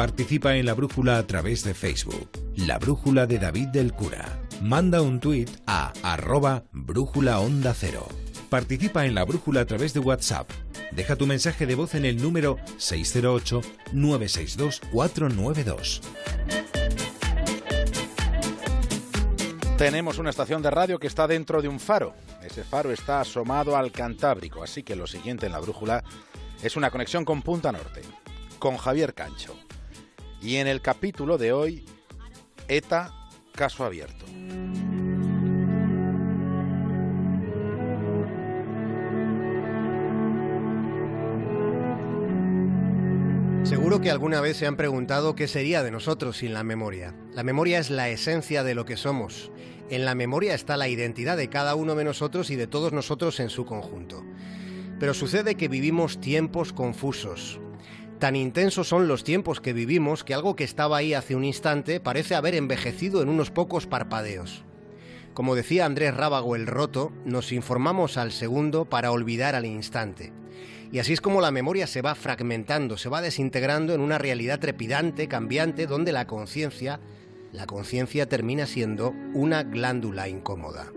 Participa en la brújula a través de Facebook. La brújula de David del Cura. Manda un tuit a arroba brújula onda cero. Participa en la brújula a través de WhatsApp. Deja tu mensaje de voz en el número 608-962-492. Tenemos una estación de radio que está dentro de un faro. Ese faro está asomado al Cantábrico, así que lo siguiente en la brújula es una conexión con Punta Norte, con Javier Cancho. Y en el capítulo de hoy, ETA, caso abierto. Seguro que alguna vez se han preguntado qué sería de nosotros sin la memoria. La memoria es la esencia de lo que somos. En la memoria está la identidad de cada uno de nosotros y de todos nosotros en su conjunto. Pero sucede que vivimos tiempos confusos. Tan intensos son los tiempos que vivimos que algo que estaba ahí hace un instante parece haber envejecido en unos pocos parpadeos. Como decía Andrés Rábago el Roto, nos informamos al segundo para olvidar al instante. Y así es como la memoria se va fragmentando, se va desintegrando en una realidad trepidante, cambiante, donde la conciencia, la conciencia termina siendo una glándula incómoda.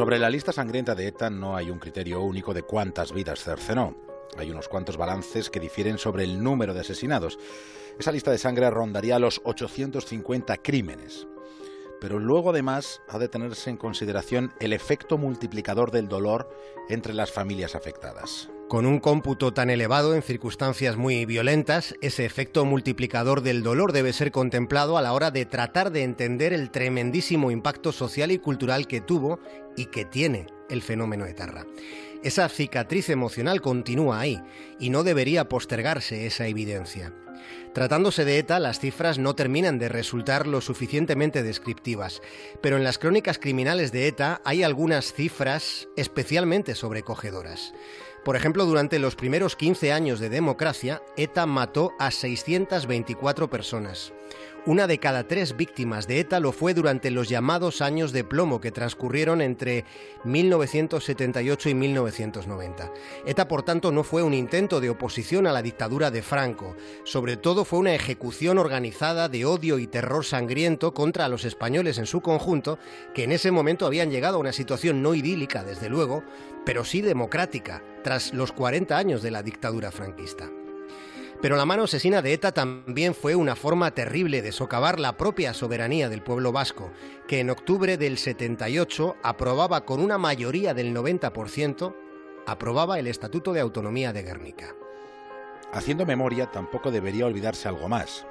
Sobre la lista sangrienta de ETA no hay un criterio único de cuántas vidas cercenó. Hay unos cuantos balances que difieren sobre el número de asesinados. Esa lista de sangre rondaría los 850 crímenes. Pero luego además ha de tenerse en consideración el efecto multiplicador del dolor entre las familias afectadas. Con un cómputo tan elevado en circunstancias muy violentas, ese efecto multiplicador del dolor debe ser contemplado a la hora de tratar de entender el tremendísimo impacto social y cultural que tuvo y que tiene el fenómeno etarra. Esa cicatriz emocional continúa ahí y no debería postergarse esa evidencia. Tratándose de ETA, las cifras no terminan de resultar lo suficientemente descriptivas, pero en las crónicas criminales de ETA hay algunas cifras especialmente sobrecogedoras. Por ejemplo, durante los primeros 15 años de democracia, ETA mató a 624 personas. Una de cada tres víctimas de ETA lo fue durante los llamados años de plomo que transcurrieron entre 1978 y 1990. ETA, por tanto, no fue un intento de oposición a la dictadura de Franco, sobre todo fue una ejecución organizada de odio y terror sangriento contra los españoles en su conjunto, que en ese momento habían llegado a una situación no idílica, desde luego, pero sí democrática, tras los 40 años de la dictadura franquista. Pero la mano asesina de ETA también fue una forma terrible de socavar la propia soberanía del pueblo vasco, que en octubre del 78 aprobaba con una mayoría del 90%, aprobaba el Estatuto de Autonomía de Guernica. Haciendo memoria, tampoco debería olvidarse algo más.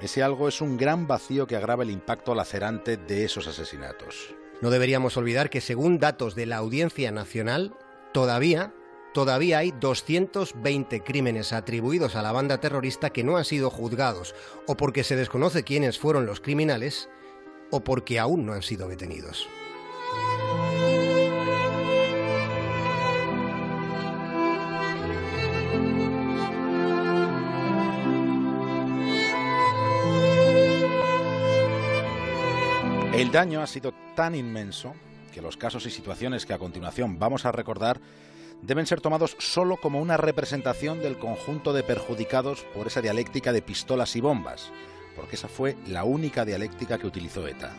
Ese algo es un gran vacío que agrava el impacto lacerante de esos asesinatos. No deberíamos olvidar que según datos de la Audiencia Nacional, todavía todavía hay 220 crímenes atribuidos a la banda terrorista que no han sido juzgados, o porque se desconoce quiénes fueron los criminales, o porque aún no han sido detenidos. El daño ha sido tan inmenso que los casos y situaciones que a continuación vamos a recordar deben ser tomados solo como una representación del conjunto de perjudicados por esa dialéctica de pistolas y bombas, porque esa fue la única dialéctica que utilizó ETA.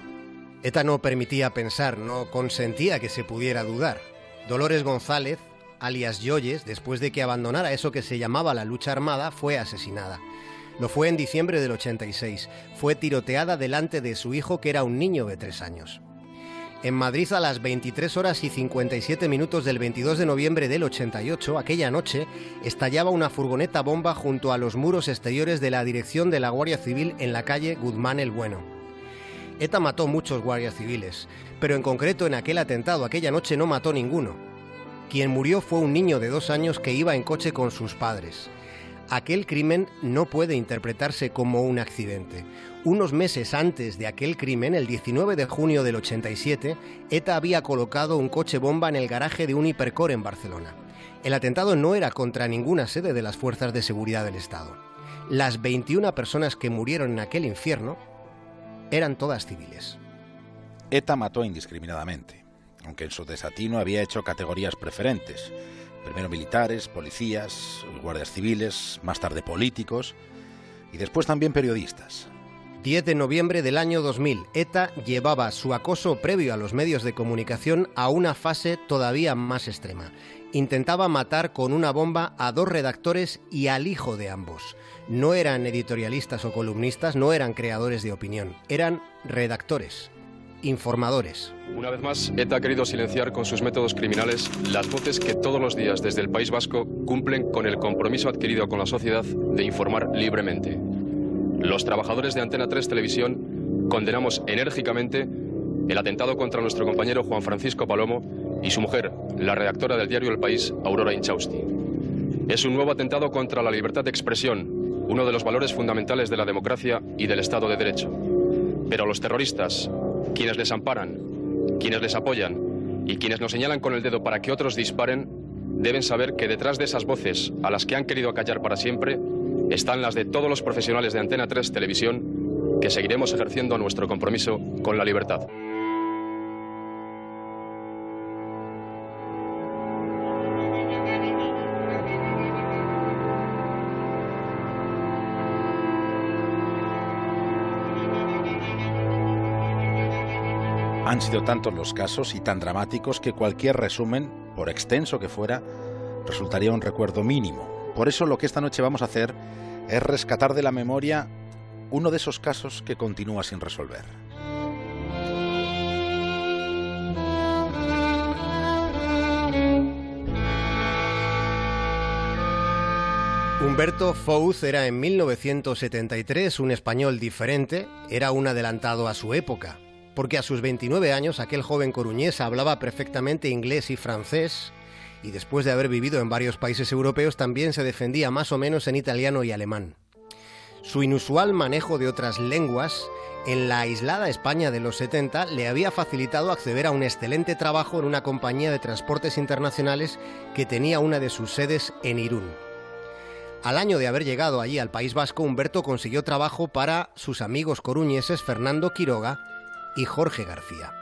ETA no permitía pensar, no consentía que se pudiera dudar. Dolores González, alias Yoyes, después de que abandonara eso que se llamaba la lucha armada, fue asesinada. Lo fue en diciembre del 86. Fue tiroteada delante de su hijo, que era un niño de tres años. En Madrid a las 23 horas y 57 minutos del 22 de noviembre del 88, aquella noche, estallaba una furgoneta bomba junto a los muros exteriores de la dirección de la Guardia Civil en la calle Guzmán el Bueno. ETA mató muchos guardias civiles, pero en concreto en aquel atentado aquella noche no mató ninguno. Quien murió fue un niño de dos años que iba en coche con sus padres. Aquel crimen no puede interpretarse como un accidente. Unos meses antes de aquel crimen, el 19 de junio del 87, ETA había colocado un coche bomba en el garaje de un hipercore en Barcelona. El atentado no era contra ninguna sede de las fuerzas de seguridad del Estado. Las 21 personas que murieron en aquel infierno eran todas civiles. ETA mató indiscriminadamente, aunque en su desatino había hecho categorías preferentes. Primero militares, policías, guardias civiles, más tarde políticos y después también periodistas. 10 de noviembre del año 2000, ETA llevaba su acoso previo a los medios de comunicación a una fase todavía más extrema. Intentaba matar con una bomba a dos redactores y al hijo de ambos. No eran editorialistas o columnistas, no eran creadores de opinión, eran redactores, informadores. Una vez más, ETA ha querido silenciar con sus métodos criminales las voces que todos los días desde el País Vasco cumplen con el compromiso adquirido con la sociedad de informar libremente. Los trabajadores de Antena 3 Televisión condenamos enérgicamente el atentado contra nuestro compañero Juan Francisco Palomo y su mujer, la redactora del diario El País, Aurora Inchausti. Es un nuevo atentado contra la libertad de expresión, uno de los valores fundamentales de la democracia y del Estado de Derecho. Pero los terroristas, quienes les amparan, quienes les apoyan y quienes nos señalan con el dedo para que otros disparen, deben saber que detrás de esas voces a las que han querido acallar para siempre están las de todos los profesionales de Antena 3 Televisión que seguiremos ejerciendo nuestro compromiso con la libertad. Han sido tantos los casos y tan dramáticos que cualquier resumen, por extenso que fuera, resultaría un recuerdo mínimo por eso lo que esta noche vamos a hacer es rescatar de la memoria uno de esos casos que continúa sin resolver. Humberto Fouz era en 1973 un español diferente, era un adelantado a su época, porque a sus 29 años aquel joven coruñés hablaba perfectamente inglés y francés, y después de haber vivido en varios países europeos también se defendía más o menos en italiano y alemán. Su inusual manejo de otras lenguas en la aislada España de los 70 le había facilitado acceder a un excelente trabajo en una compañía de transportes internacionales que tenía una de sus sedes en Irún. Al año de haber llegado allí al País Vasco, Humberto consiguió trabajo para sus amigos coruñeses Fernando Quiroga y Jorge García.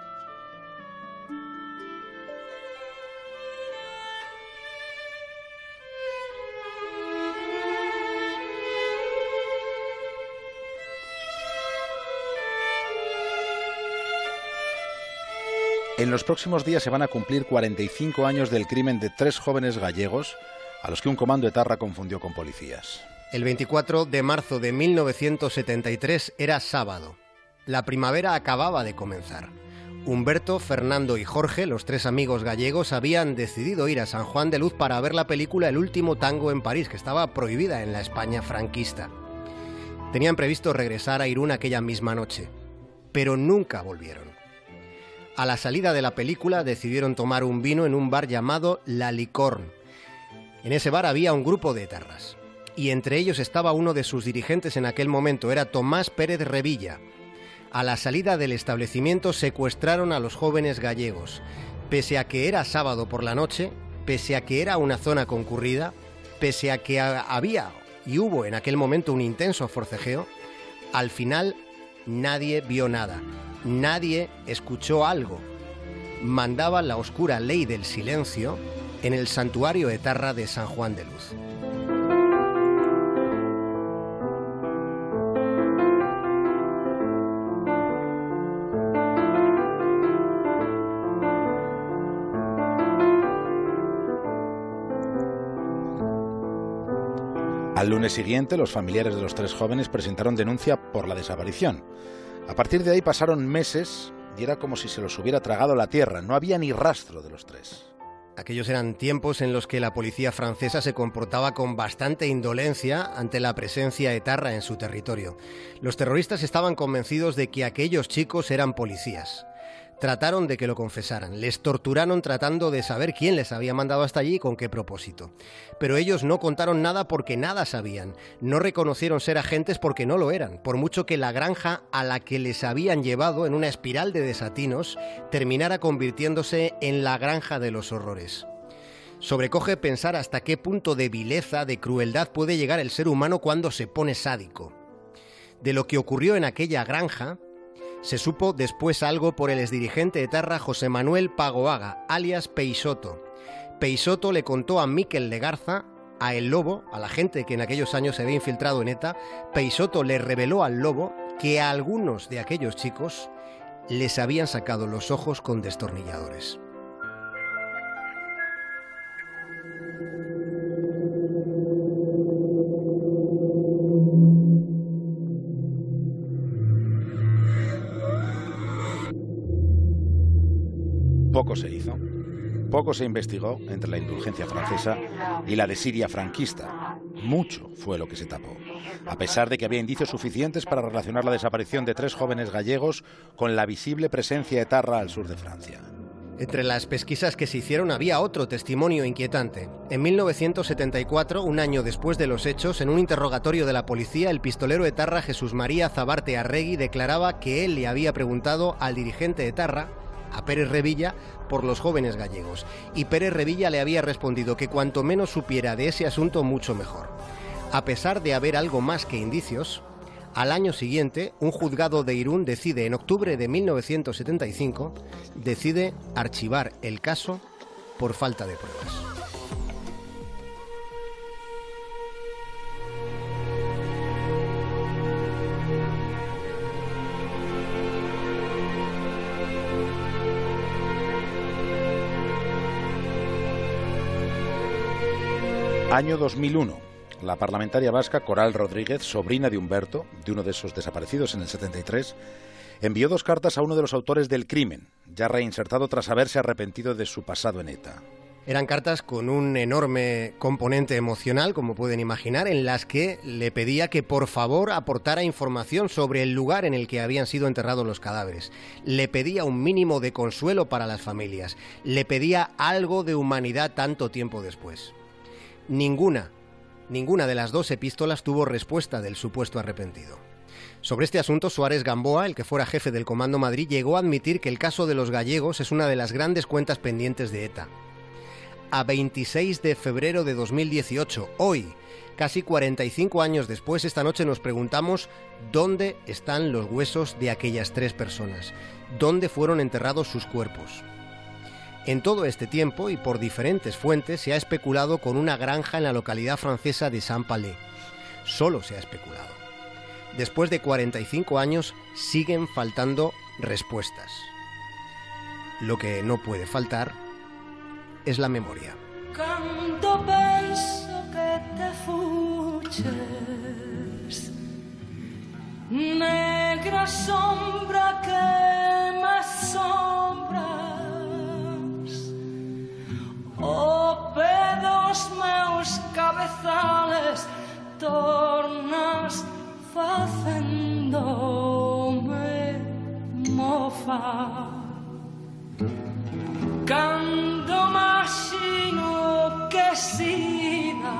En los próximos días se van a cumplir 45 años del crimen de tres jóvenes gallegos a los que un comando etarra confundió con policías. El 24 de marzo de 1973 era sábado. La primavera acababa de comenzar. Humberto, Fernando y Jorge, los tres amigos gallegos, habían decidido ir a San Juan de Luz para ver la película El último tango en París, que estaba prohibida en la España franquista. Tenían previsto regresar a Irún aquella misma noche, pero nunca volvieron. A la salida de la película decidieron tomar un vino en un bar llamado La Licorne. En ese bar había un grupo de etarras, y entre ellos estaba uno de sus dirigentes en aquel momento, era Tomás Pérez Revilla. A la salida del establecimiento secuestraron a los jóvenes gallegos. Pese a que era sábado por la noche, pese a que era una zona concurrida, pese a que había y hubo en aquel momento un intenso forcejeo, al final nadie vio nada nadie escuchó algo. Mandaba la oscura ley del silencio en el santuario etarra de San Juan de Luz. Al lunes siguiente, los familiares de los tres jóvenes presentaron denuncia por la desaparición. A partir de ahí pasaron meses y era como si se los hubiera tragado la tierra. No había ni rastro de los tres. Aquellos eran tiempos en los que la policía francesa se comportaba con bastante indolencia ante la presencia etarra en su territorio. Los terroristas estaban convencidos de que aquellos chicos eran policías. Trataron de que lo confesaran, les torturaron tratando de saber quién les había mandado hasta allí y con qué propósito. Pero ellos no contaron nada porque nada sabían, no reconocieron ser agentes porque no lo eran, por mucho que la granja a la que les habían llevado en una espiral de desatinos terminara convirtiéndose en la granja de los horrores. Sobrecoge pensar hasta qué punto de vileza, de crueldad puede llegar el ser humano cuando se pone sádico. De lo que ocurrió en aquella granja, Se supo después algo por el exdirigente etarra José Manuel Pagoaga, alias Peixoto. Peixoto le contó a Miquel Legarza, a El Lobo, a la gente que en aquellos años se había infiltrado en ETA, Peixoto le reveló al Lobo que a algunos de aquellos chicos les habían sacado los ojos con destornilladores. Poco se hizo. Poco se investigó entre la indulgencia francesa y la de Siria franquista. Mucho fue lo que se tapó, a pesar de que había indicios suficientes para relacionar la desaparición de tres jóvenes gallegos con la visible presencia etarra al sur de Francia. Entre las pesquisas que se hicieron había otro testimonio inquietante. En 1974, un año después de los hechos, en un interrogatorio de la policía, el pistolero etarra Jesús María Zabarte Arregui declaraba que él le había preguntado al dirigente etarra a Pérez Revilla por los jóvenes gallegos. Y Pérez Revilla le había respondido que cuanto menos supiera de ese asunto, mucho mejor. A pesar de haber algo más que indicios, al año siguiente, un juzgado de Irún decide, en octubre de 1975, decide archivar el caso por falta de pruebas. Año 2001. La parlamentaria vasca Coral Rodríguez, sobrina de Humberto, de uno de esos desaparecidos en el 73, envió dos cartas a uno de los autores del crimen, ya reinsertado tras haberse arrepentido de su pasado en ETA. Eran cartas con un enorme componente emocional, como pueden imaginar, en las que le pedía que por favor aportara información sobre el lugar en el que habían sido enterrados los cadáveres. Le pedía un mínimo de consuelo para las familias. Le pedía algo de humanidad tanto tiempo después. Ninguna, ninguna de las dos epístolas tuvo respuesta del supuesto arrepentido. Sobre este asunto, Suárez Gamboa, el que fuera jefe del Comando Madrid, llegó a admitir que el caso de los gallegos es una de las grandes cuentas pendientes de ETA. A 26 de febrero de 2018, hoy, casi 45 años después, esta noche nos preguntamos dónde están los huesos de aquellas tres personas, dónde fueron enterrados sus cuerpos. En todo este tiempo y por diferentes fuentes se ha especulado con una granja en la localidad francesa de Saint-Palais. Solo se ha especulado. Después de 45 años siguen faltando respuestas. Lo que no puede faltar es la memoria. negra sombra que sombra Oh, pedos meus cabezales tornas facendome mofa Cando machino que sida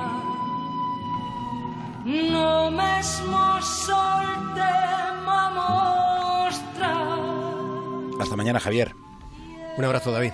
No mesmo sol te Hasta mañana, Javier. Un abrazo, David.